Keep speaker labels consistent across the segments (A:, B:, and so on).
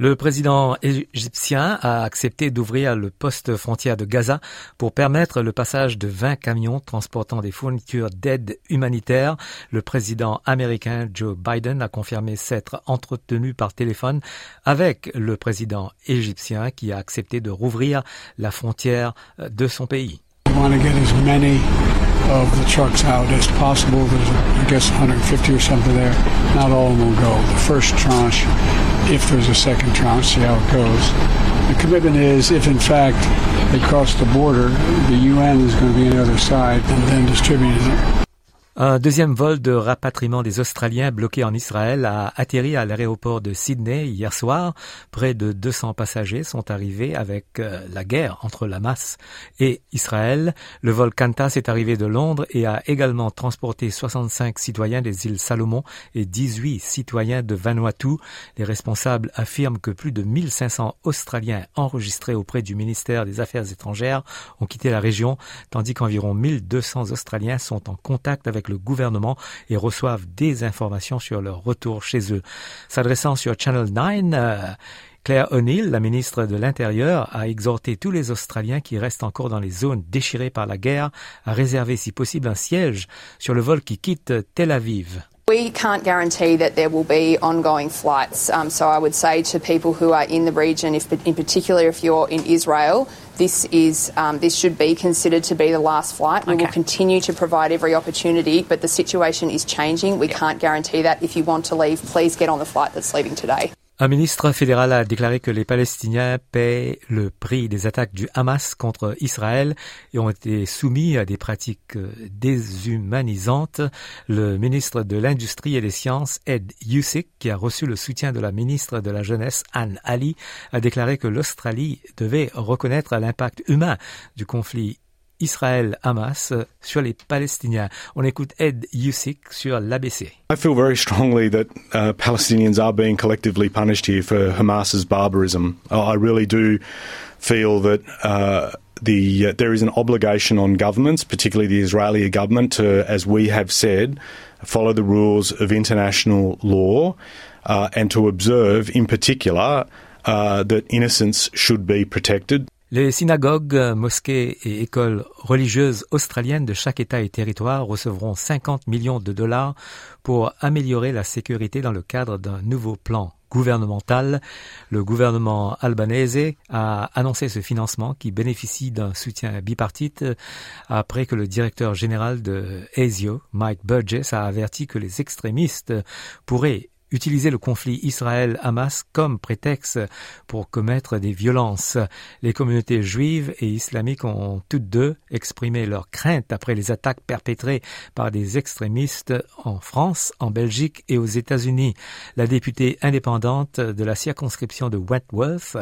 A: Le président égyptien a accepté d'ouvrir le poste frontière de Gaza pour permettre le passage de 20 camions transportant des fournitures d'aide humanitaire. Le président américain Joe Biden a confirmé s'être entretenu par téléphone avec le président égyptien qui a accepté de rouvrir la frontière de son pays.
B: Of the trucks out as possible. There's, I guess, 150 or something there. Not all of them will go. The first tranche, if there's a second tranche, see how it goes. The commitment is, if in fact they cross the border, the UN is going to be on the other side and then distributing it.
A: Un deuxième vol de rapatriement des Australiens bloqués en Israël a atterri à l'aéroport de Sydney hier soir. Près de 200 passagers sont arrivés avec euh, la guerre entre la masse et Israël. Le vol Qantas est arrivé de Londres et a également transporté 65 citoyens des îles Salomon et 18 citoyens de Vanuatu. Les responsables affirment que plus de 1500 Australiens enregistrés auprès du ministère des Affaires étrangères ont quitté la région, tandis qu'environ 1200 Australiens sont en contact avec le gouvernement et reçoivent des informations sur leur retour chez eux. S'adressant sur Channel 9, euh, Claire O'Neill, la ministre de l'Intérieur, a exhorté tous les Australiens qui restent encore dans les zones déchirées par la guerre à réserver si possible un siège sur le vol qui quitte Tel Aviv.
C: We can't guarantee that there will be ongoing flights. Um, so I would say to people who are in the region, if, in particular if you're in Israel, this is um, this should be considered to be the last flight. We will continue to provide every opportunity, but the situation is changing. We can't guarantee that. If you want to leave, please get on the flight that's leaving today.
A: Un ministre fédéral a déclaré que les Palestiniens paient le prix des attaques du Hamas contre Israël et ont été soumis à des pratiques euh, déshumanisantes. Le ministre de l'Industrie et des Sciences, Ed Husic, qui a reçu le soutien de la ministre de la Jeunesse, Anne Ali, a déclaré que l'Australie devait reconnaître l'impact humain du conflit Israël-Hamas sur les Palestiniens. On écoute Ed Yusik sur l'ABC.
D: I feel very strongly that uh, Palestinians are being collectively punished here for Hamas's barbarism. I really do feel that uh, the uh, there is an obligation on governments, particularly the Israeli government, to, as we have said, follow the rules of international law uh, and to observe, in particular, uh, that innocence should be protected.
A: Les synagogues, mosquées et écoles religieuses australiennes de chaque État et territoire recevront 50 millions de dollars pour améliorer la sécurité dans le cadre d'un nouveau plan gouvernemental. Le gouvernement albanese a annoncé ce financement qui bénéficie d'un soutien bipartite après que le directeur général de ASIO, Mike Burgess, a averti que les extrémistes pourraient utiliser le conflit Israël-Hamas comme prétexte pour commettre des violences. Les communautés juives et islamiques ont toutes deux exprimé leur crainte après les attaques perpétrées par des extrémistes en France, en Belgique et aux États-Unis. La députée indépendante de la circonscription de Wentworth,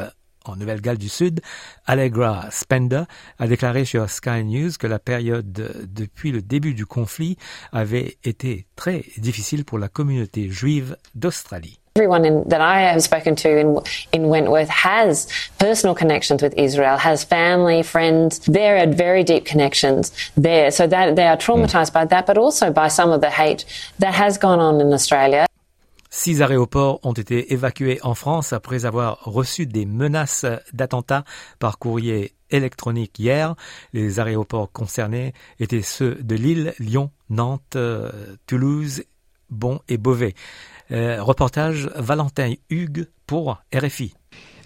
A: en Nouvelle-Galles du Sud, Allegra Spender a déclaré sur Sky News que la période depuis le début du conflit avait été très difficile pour la communauté juive d'Australie.
E: Everyone in, that I have spoken to in, in Wentworth has personal connections with Israel, has family, friends. There are very deep connections there. So that they are traumatized by that, but also by some of the hate that has gone on in Australia.
A: Six aéroports ont été évacués en France après avoir reçu des menaces d'attentats par courrier électronique hier. Les aéroports concernés étaient ceux de Lille, Lyon, Nantes, euh, Toulouse, Bon et Beauvais. Euh, reportage Valentin Hugues pour RFI.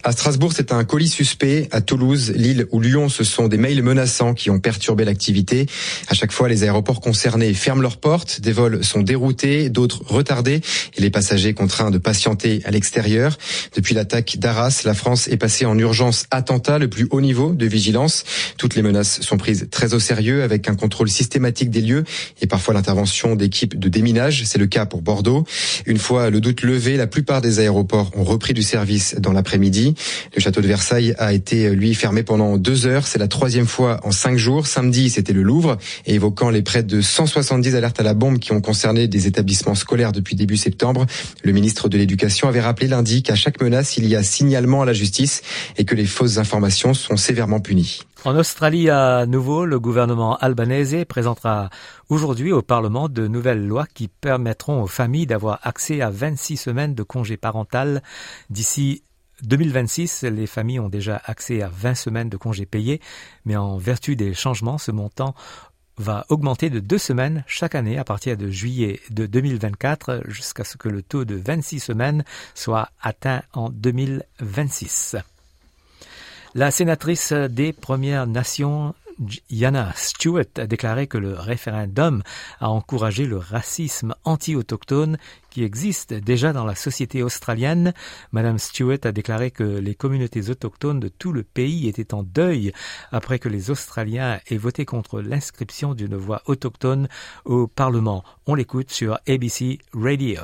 F: À Strasbourg, c'est un colis suspect. À Toulouse, Lille ou Lyon, ce sont des mails menaçants qui ont perturbé l'activité. À chaque fois, les aéroports concernés ferment leurs portes. Des vols sont déroutés, d'autres retardés et les passagers contraints de patienter à l'extérieur. Depuis l'attaque d'Arras, la France est passée en urgence attentat, le plus haut niveau de vigilance. Toutes les menaces sont prises très au sérieux avec un contrôle systématique des lieux et parfois l'intervention d'équipes de déminage. C'est le cas pour Bordeaux. Une fois le doute levé, la plupart des aéroports ont repris du service dans l'après-midi. Le château de Versailles a été, lui, fermé pendant deux heures. C'est la troisième fois en cinq jours. Samedi, c'était le Louvre. Évoquant les près de 170 alertes à la bombe qui ont concerné des établissements scolaires depuis début septembre, le ministre de l'Éducation avait rappelé lundi qu'à chaque menace, il y a signalement à la justice et que les fausses informations sont sévèrement punies.
A: En Australie, à nouveau, le gouvernement albanese présentera aujourd'hui au Parlement de nouvelles lois qui permettront aux familles d'avoir accès à 26 semaines de congé parental d'ici 2026, les familles ont déjà accès à 20 semaines de congés payés, mais en vertu des changements, ce montant va augmenter de deux semaines chaque année à partir de juillet de 2024 jusqu'à ce que le taux de 26 semaines soit atteint en 2026. La sénatrice des Premières Nations, Yana Stewart, a déclaré que le référendum a encouragé le racisme anti-autochtone qui existe déjà dans la société australienne. Madame Stewart a déclaré que les communautés autochtones de tout le pays étaient en deuil après que les Australiens aient voté contre l'inscription d'une voix autochtone au Parlement. On l'écoute sur ABC Radio.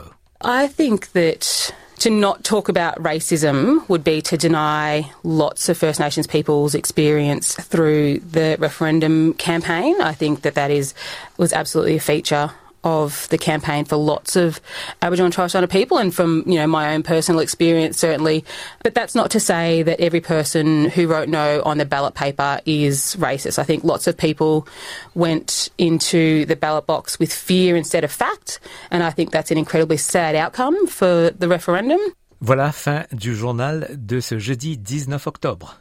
G: To not talk about racism would be to deny lots of First Nations people's experience through the referendum campaign. I think that that is was absolutely a feature of the campaign for lots of Aboriginal and Torres Strait people, and from you know my own personal experience, certainly. But that's not to say that every person who wrote no on the ballot paper is racist. I think lots of people went into the ballot box with fear instead of fact, and I think that's an incredibly sad outcome for the referendum.
A: Voilà fin du journal de ce jeudi 19 octobre.